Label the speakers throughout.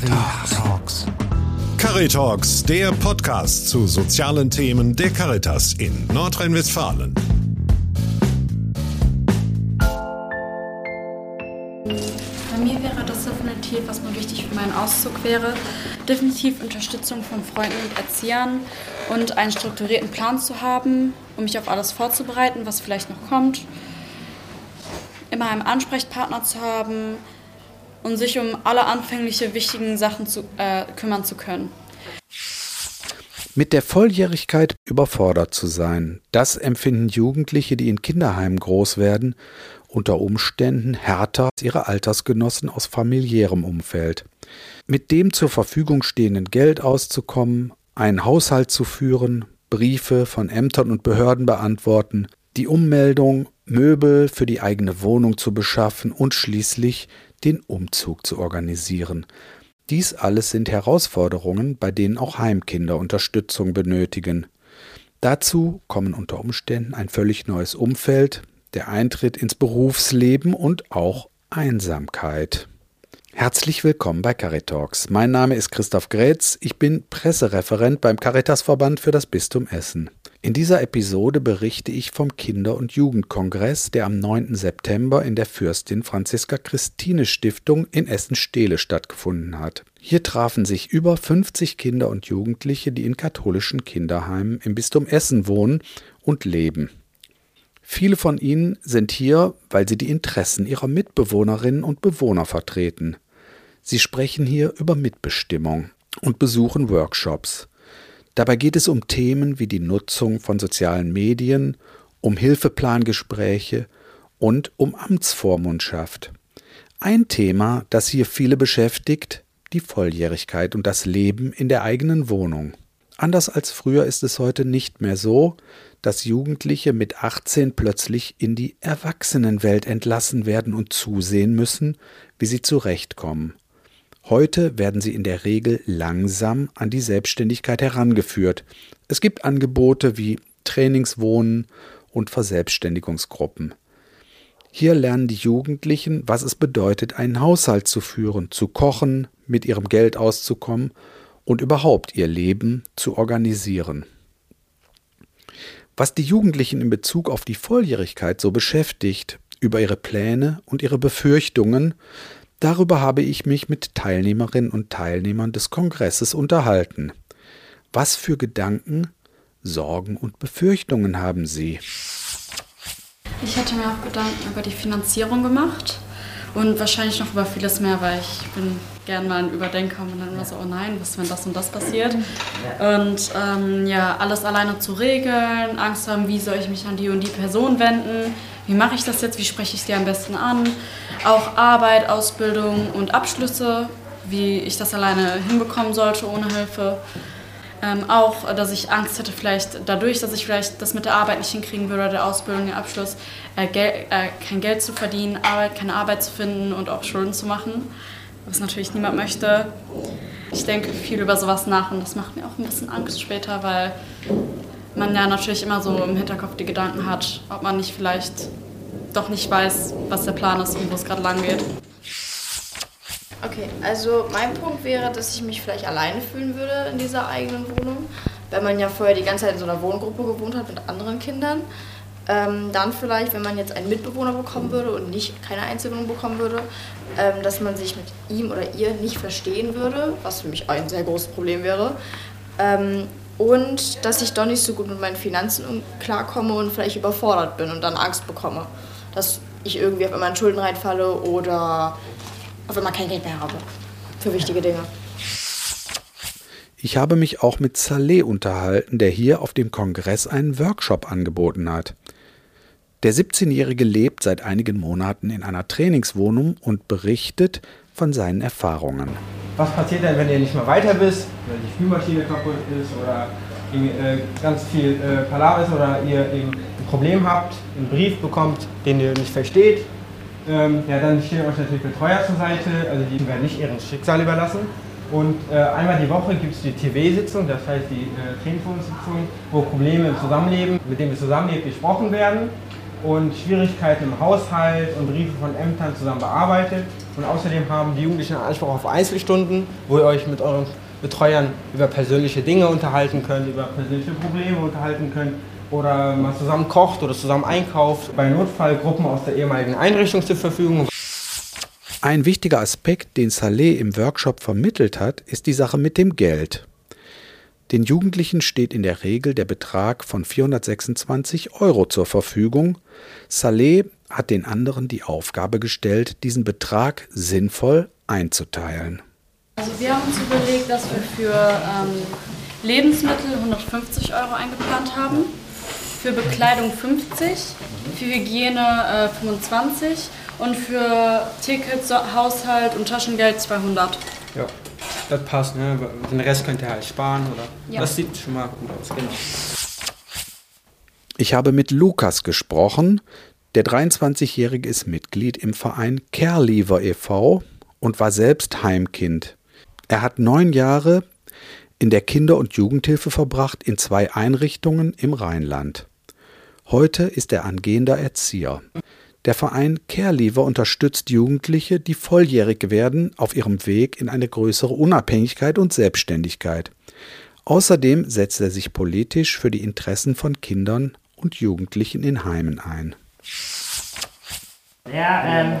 Speaker 1: Caritalks. Caritalks, der Podcast zu sozialen Themen der Caritas in Nordrhein-Westfalen.
Speaker 2: Bei mir wäre das definitiv, was mir wichtig für meinen Auszug wäre, definitiv Unterstützung von Freunden und Erziehern und einen strukturierten Plan zu haben, um mich auf alles vorzubereiten, was vielleicht noch kommt. Immer einen Ansprechpartner zu haben, und sich um alle anfängliche wichtigen Sachen zu, äh, kümmern zu können.
Speaker 3: Mit der Volljährigkeit überfordert zu sein, das empfinden Jugendliche, die in Kinderheimen groß werden, unter Umständen härter als ihre Altersgenossen aus familiärem Umfeld. Mit dem zur Verfügung stehenden Geld auszukommen, einen Haushalt zu führen, Briefe von Ämtern und Behörden beantworten, die Ummeldung, Möbel für die eigene Wohnung zu beschaffen und schließlich den Umzug zu organisieren. Dies alles sind Herausforderungen, bei denen auch Heimkinder Unterstützung benötigen. Dazu kommen unter Umständen ein völlig neues Umfeld, der Eintritt ins Berufsleben und auch Einsamkeit. Herzlich willkommen bei Caritalks. Mein Name ist Christoph Grätz, ich bin Pressereferent beim Caritasverband für das Bistum Essen. In dieser Episode berichte ich vom Kinder- und Jugendkongress, der am 9. September in der Fürstin Franziska Christine Stiftung in Essen-Stehle stattgefunden hat. Hier trafen sich über 50 Kinder und Jugendliche, die in katholischen Kinderheimen im Bistum Essen wohnen und leben. Viele von ihnen sind hier, weil sie die Interessen ihrer Mitbewohnerinnen und Bewohner vertreten. Sie sprechen hier über Mitbestimmung und besuchen Workshops. Dabei geht es um Themen wie die Nutzung von sozialen Medien, um Hilfeplangespräche und um Amtsvormundschaft. Ein Thema, das hier viele beschäftigt, die Volljährigkeit und das Leben in der eigenen Wohnung. Anders als früher ist es heute nicht mehr so, dass Jugendliche mit 18 plötzlich in die Erwachsenenwelt entlassen werden und zusehen müssen, wie sie zurechtkommen. Heute werden sie in der Regel langsam an die Selbstständigkeit herangeführt. Es gibt Angebote wie Trainingswohnen und Verselbstständigungsgruppen. Hier lernen die Jugendlichen, was es bedeutet, einen Haushalt zu führen, zu kochen, mit ihrem Geld auszukommen und überhaupt ihr Leben zu organisieren. Was die Jugendlichen in Bezug auf die Volljährigkeit so beschäftigt, über ihre Pläne und ihre Befürchtungen, Darüber habe ich mich mit Teilnehmerinnen und Teilnehmern des Kongresses unterhalten. Was für Gedanken, Sorgen und Befürchtungen haben Sie?
Speaker 2: Ich hatte mir auch Gedanken über die Finanzierung gemacht und wahrscheinlich noch über vieles mehr, weil ich bin gern mal ein Überdenker und dann immer so, oh nein, was, wenn das und das passiert? Und ähm, ja, alles alleine zu regeln, Angst haben, wie soll ich mich an die und die Person wenden? Wie mache ich das jetzt? Wie spreche ich sie am besten an? Auch Arbeit, Ausbildung und Abschlüsse, wie ich das alleine hinbekommen sollte ohne Hilfe. Ähm, auch, dass ich Angst hätte, vielleicht dadurch, dass ich vielleicht das mit der Arbeit nicht hinkriegen würde, der Ausbildung, der Abschluss, äh, Gel äh, kein Geld zu verdienen, Arbeit, keine Arbeit zu finden und auch Schulden zu machen, was natürlich niemand möchte. Ich denke viel über sowas nach und das macht mir auch ein bisschen Angst später, weil man ja natürlich immer so im Hinterkopf die Gedanken hat, ob man nicht vielleicht doch nicht weiß, was der Plan ist und wo es gerade lang geht.
Speaker 4: Okay, also mein Punkt wäre, dass ich mich vielleicht alleine fühlen würde in dieser eigenen Wohnung, wenn man ja vorher die ganze Zeit in so einer Wohngruppe gewohnt hat mit anderen Kindern. Ähm, dann vielleicht, wenn man jetzt einen Mitbewohner bekommen würde und nicht keine Einzelwohnung bekommen würde, ähm, dass man sich mit ihm oder ihr nicht verstehen würde, was für mich ein sehr großes Problem wäre. Ähm, und dass ich doch nicht so gut mit meinen Finanzen klarkomme und vielleicht überfordert bin und dann Angst bekomme dass ich irgendwie auf einmal in Schulden reinfalle oder auf einmal kein Geld mehr habe für wichtige Dinge.
Speaker 3: Ich habe mich auch mit Saleh unterhalten, der hier auf dem Kongress einen Workshop angeboten hat. Der 17-Jährige lebt seit einigen Monaten in einer Trainingswohnung und berichtet von seinen Erfahrungen.
Speaker 5: Was passiert denn, wenn ihr nicht mehr weiter bist, wenn die Spülmaschine kaputt ist oder äh, ganz viel äh, Palaver ist oder ihr ein Problem habt, einen Brief bekommt, den ihr nicht versteht, ähm, ja, dann stehen euch natürlich Betreuer zur Seite, also die werden nicht ihrem Schicksal überlassen. Und äh, einmal die Woche gibt es die TV-Sitzung, das heißt die äh, Telefonsitzung, wo Probleme im Zusammenleben, mit denen wir zusammenlebt, besprochen werden. und Schwierigkeiten im Haushalt und Briefe von Ämtern zusammen bearbeitet. Und außerdem haben die Jugendlichen Anspruch auf Einzelstunden, wo ihr euch mit euren Betreuern über persönliche Dinge unterhalten könnt, über persönliche Probleme unterhalten könnt oder mal zusammen kocht oder zusammen einkauft. Bei Notfallgruppen aus der ehemaligen Einrichtung zur Verfügung.
Speaker 3: Ein wichtiger Aspekt, den Saleh im Workshop vermittelt hat, ist die Sache mit dem Geld. Den Jugendlichen steht in der Regel der Betrag von 426 Euro zur Verfügung. Saleh hat den anderen die Aufgabe gestellt, diesen Betrag sinnvoll einzuteilen.
Speaker 2: Also wir haben uns überlegt, dass wir für ähm, Lebensmittel 150 Euro eingeplant haben, für Bekleidung 50, für Hygiene äh, 25 und für Tickets, Haushalt und Taschengeld 200.
Speaker 5: Ja, das passt. Ne? Den Rest könnt ihr halt sparen. Oder?
Speaker 2: Ja.
Speaker 5: Das sieht schon mal gut aus. Genau.
Speaker 3: Ich habe mit Lukas gesprochen. Der 23-Jährige ist Mitglied im Verein Kerlever e.V. und war selbst Heimkind. Er hat neun Jahre in der Kinder- und Jugendhilfe verbracht in zwei Einrichtungen im Rheinland. Heute ist er angehender Erzieher. Der Verein Carelever unterstützt Jugendliche, die volljährig werden, auf ihrem Weg in eine größere Unabhängigkeit und Selbstständigkeit. Außerdem setzt er sich politisch für die Interessen von Kindern und Jugendlichen in Heimen ein.
Speaker 6: Der ähm,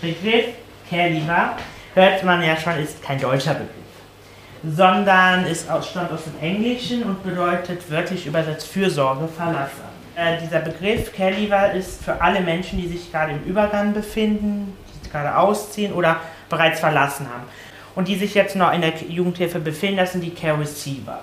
Speaker 6: Begriff Carelever hört man ja schon, ist kein deutscher Begriff, sondern ist aus, stammt aus dem Englischen und bedeutet wörtlich übersetzt Fürsorge, Verlasser. Äh, dieser Begriff Carelever ist für alle Menschen, die sich gerade im Übergang befinden, die gerade ausziehen oder bereits verlassen haben und die sich jetzt noch in der Jugendhilfe befinden, das sind die Care Receiver.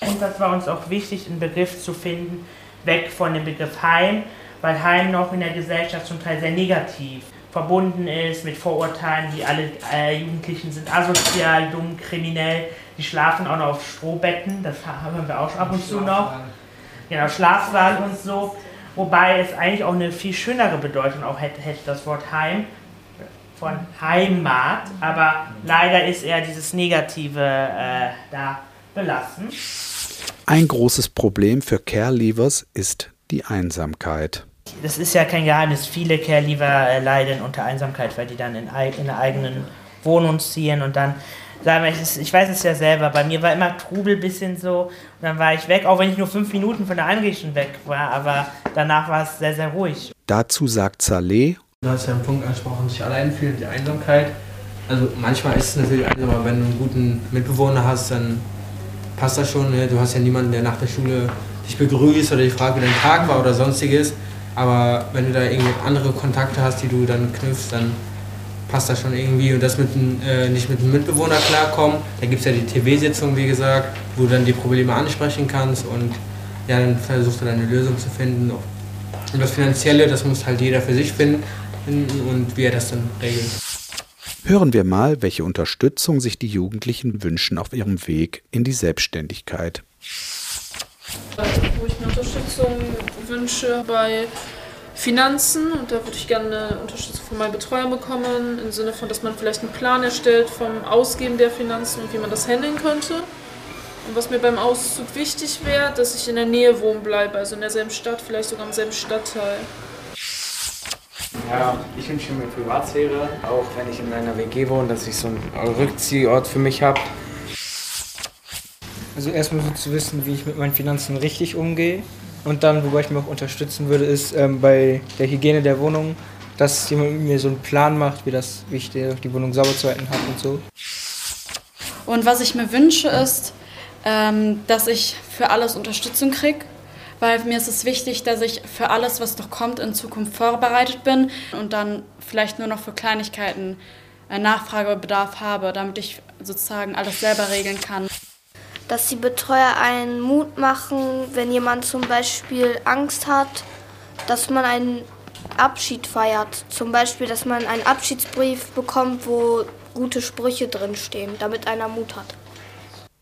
Speaker 6: Und das war uns auch wichtig, einen Begriff zu finden, weg von dem Begriff Heim, weil Heim noch in der Gesellschaft zum Teil sehr negativ verbunden ist mit Vorurteilen, die alle äh, Jugendlichen sind asozial, dumm, kriminell, die schlafen auch noch auf Strohbetten, das hören wir auch ab und zu noch. Genau, Schlafsaal und so. Wobei es eigentlich auch eine viel schönere Bedeutung auch hätte, hätte das Wort Heim von Heimat, aber leider ist eher dieses Negative äh, da belassen.
Speaker 3: Ein großes Problem für Carelevers ist die Einsamkeit.
Speaker 6: Das ist ja kein Geheimnis. Viele Carelever äh, leiden unter Einsamkeit, weil die dann in, in einer eigenen Wohnung ziehen und dann sagen wir, ich, ich weiß es ja selber, bei mir war immer Trubel bisschen so und dann war ich weg, auch wenn ich nur fünf Minuten von der Einrichtung weg war, aber danach war es sehr, sehr ruhig.
Speaker 3: Dazu sagt Saleh,
Speaker 5: Du hast ja einen Punkt angesprochen, sich allein fühlen, die Einsamkeit. Also manchmal ist es natürlich einsam, aber wenn du einen guten Mitbewohner hast, dann passt das schon. Ne? Du hast ja niemanden, der nach der Schule dich begrüßt oder dich fragt, wie dein Tag war oder sonstiges. Aber wenn du da irgendwie andere Kontakte hast, die du dann knüpfst, dann passt das schon irgendwie. Und das mit, äh, nicht mit einem Mitbewohner klarkommen, da gibt es ja die TV-Sitzung, wie gesagt, wo du dann die Probleme ansprechen kannst und ja, dann versuchst du dann eine Lösung zu finden. Und das Finanzielle, das muss halt jeder für sich finden und wie er das dann regelt.
Speaker 3: Hören wir mal, welche Unterstützung sich die Jugendlichen wünschen auf ihrem Weg in die Selbstständigkeit.
Speaker 7: Wo ich mir Unterstützung wünsche bei Finanzen und da würde ich gerne eine Unterstützung von meinem Betreuer bekommen, im Sinne von, dass man vielleicht einen Plan erstellt vom Ausgeben der Finanzen und wie man das handeln könnte. Und was mir beim Auszug wichtig wäre, dass ich in der Nähe wohnen bleibe, also in derselben Stadt, vielleicht sogar im selben Stadtteil.
Speaker 8: Ja, ich wünsche mir Privatsphäre, auch wenn ich in einer WG wohne, dass ich so einen Rückziehort für mich habe.
Speaker 9: Also erstmal so zu wissen, wie ich mit meinen Finanzen richtig umgehe. Und dann, wobei ich mir auch unterstützen würde, ist ähm, bei der Hygiene der Wohnung, dass jemand mir so einen Plan macht, wie, das, wie ich die Wohnung sauber zu halten habe und so.
Speaker 2: Und was ich mir wünsche, ist, ähm, dass ich für alles Unterstützung kriege. Weil mir ist es wichtig, dass ich für alles, was noch kommt, in Zukunft vorbereitet bin und dann vielleicht nur noch für Kleinigkeiten äh, Nachfragebedarf habe, damit ich sozusagen alles selber regeln kann.
Speaker 10: Dass die Betreuer einen Mut machen, wenn jemand zum Beispiel Angst hat, dass man einen Abschied feiert. Zum Beispiel, dass man einen Abschiedsbrief bekommt, wo gute Sprüche drinstehen, damit einer Mut hat.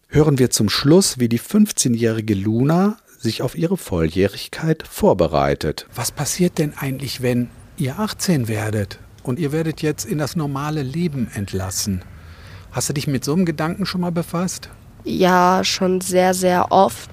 Speaker 3: Hören wir zum Schluss, wie die 15-jährige Luna sich auf ihre Volljährigkeit vorbereitet. Was passiert denn eigentlich, wenn ihr 18 werdet und ihr werdet jetzt in das normale Leben entlassen? Hast du dich mit so einem Gedanken schon mal befasst?
Speaker 11: Ja, schon sehr, sehr oft.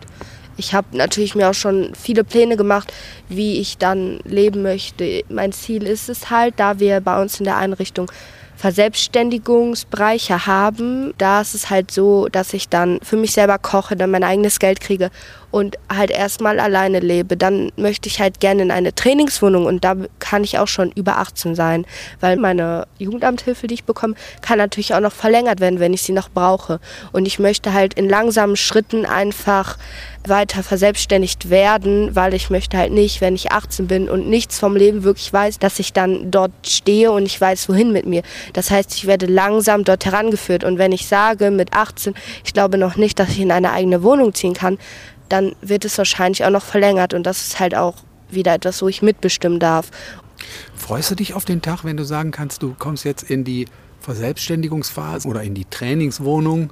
Speaker 10: Ich habe natürlich mir auch schon viele Pläne gemacht, wie ich dann leben möchte. Mein Ziel ist es halt, da wir bei uns in der Einrichtung Verselbstständigungsbereiche haben, da ist es halt so, dass ich dann für mich selber koche, dann mein eigenes Geld kriege und halt erstmal alleine lebe. Dann möchte ich halt gerne in eine Trainingswohnung und da kann ich auch schon über 18 sein, weil meine Jugendamthilfe, die ich bekomme, kann natürlich auch noch verlängert werden, wenn ich sie noch brauche. Und ich möchte halt in langsamen Schritten einfach weiter verselbstständigt werden, weil ich möchte halt nicht, wenn ich 18 bin und nichts vom Leben wirklich weiß, dass ich dann dort stehe und ich weiß, wohin mit mir. Das heißt, ich werde langsam dort herangeführt. Und wenn ich sage mit 18, ich glaube noch nicht, dass ich in eine eigene Wohnung ziehen kann, dann wird es wahrscheinlich auch noch verlängert. Und das ist halt auch wieder etwas, wo ich mitbestimmen darf.
Speaker 3: Freust du dich auf den Tag, wenn du sagen kannst, du kommst jetzt in die Verselbstständigungsphase oder in die Trainingswohnung?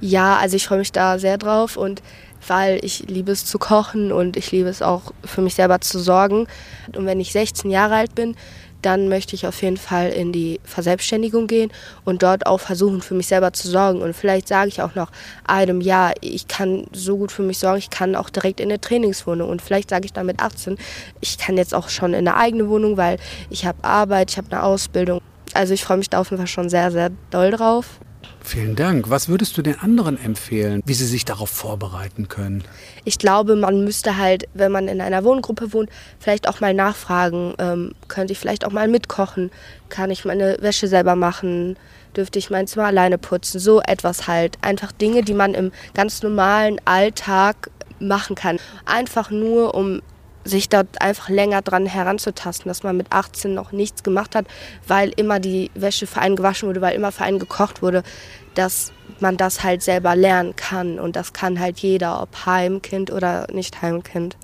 Speaker 10: Ja, also ich freue mich da sehr drauf und weil ich liebe es zu kochen und ich liebe es auch für mich selber zu sorgen. Und wenn ich 16 Jahre alt bin, dann möchte ich auf jeden Fall in die Verselbstständigung gehen und dort auch versuchen, für mich selber zu sorgen. Und vielleicht sage ich auch noch einem, ja, ich kann so gut für mich sorgen, ich kann auch direkt in eine Trainingswohnung. Und vielleicht sage ich dann mit 18, ich kann jetzt auch schon in eine eigene Wohnung, weil ich habe Arbeit, ich habe eine Ausbildung. Also ich freue mich da auf jeden Fall schon sehr, sehr doll drauf.
Speaker 3: Vielen Dank. Was würdest du den anderen empfehlen, wie sie sich darauf vorbereiten können?
Speaker 10: Ich glaube, man müsste halt, wenn man in einer Wohngruppe wohnt, vielleicht auch mal nachfragen, ähm, könnte ich vielleicht auch mal mitkochen, kann ich meine Wäsche selber machen, dürfte ich mein Zimmer alleine putzen, so etwas halt. Einfach Dinge, die man im ganz normalen Alltag machen kann. Einfach nur, um sich dort einfach länger dran heranzutasten, dass man mit 18 noch nichts gemacht hat, weil immer die Wäsche für einen gewaschen wurde, weil immer für einen gekocht wurde, dass man das halt selber lernen kann. Und das kann halt jeder, ob Heimkind oder nicht Heimkind.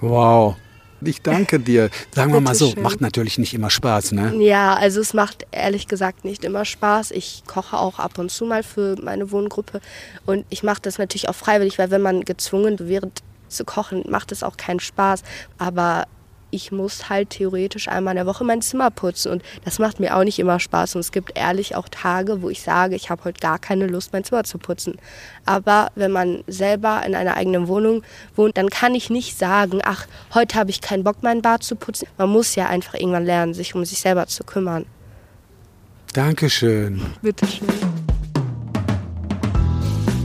Speaker 3: Wow. Ich danke dir. Sagen wir mal so, macht natürlich nicht immer Spaß, ne?
Speaker 10: Ja, also es macht ehrlich gesagt nicht immer Spaß. Ich koche auch ab und zu mal für meine Wohngruppe und ich mache das natürlich auch freiwillig, weil wenn man gezwungen wird, zu kochen macht es auch keinen Spaß. Aber ich muss halt theoretisch einmal in der Woche mein Zimmer putzen und das macht mir auch nicht immer Spaß. Und es gibt ehrlich auch Tage, wo ich sage, ich habe heute gar keine Lust, mein Zimmer zu putzen. Aber wenn man selber in einer eigenen Wohnung wohnt, dann kann ich nicht sagen, ach, heute habe ich keinen Bock, mein Bad zu putzen. Man muss ja einfach irgendwann lernen, sich um sich selber zu kümmern.
Speaker 3: Dankeschön.
Speaker 10: Bitteschön.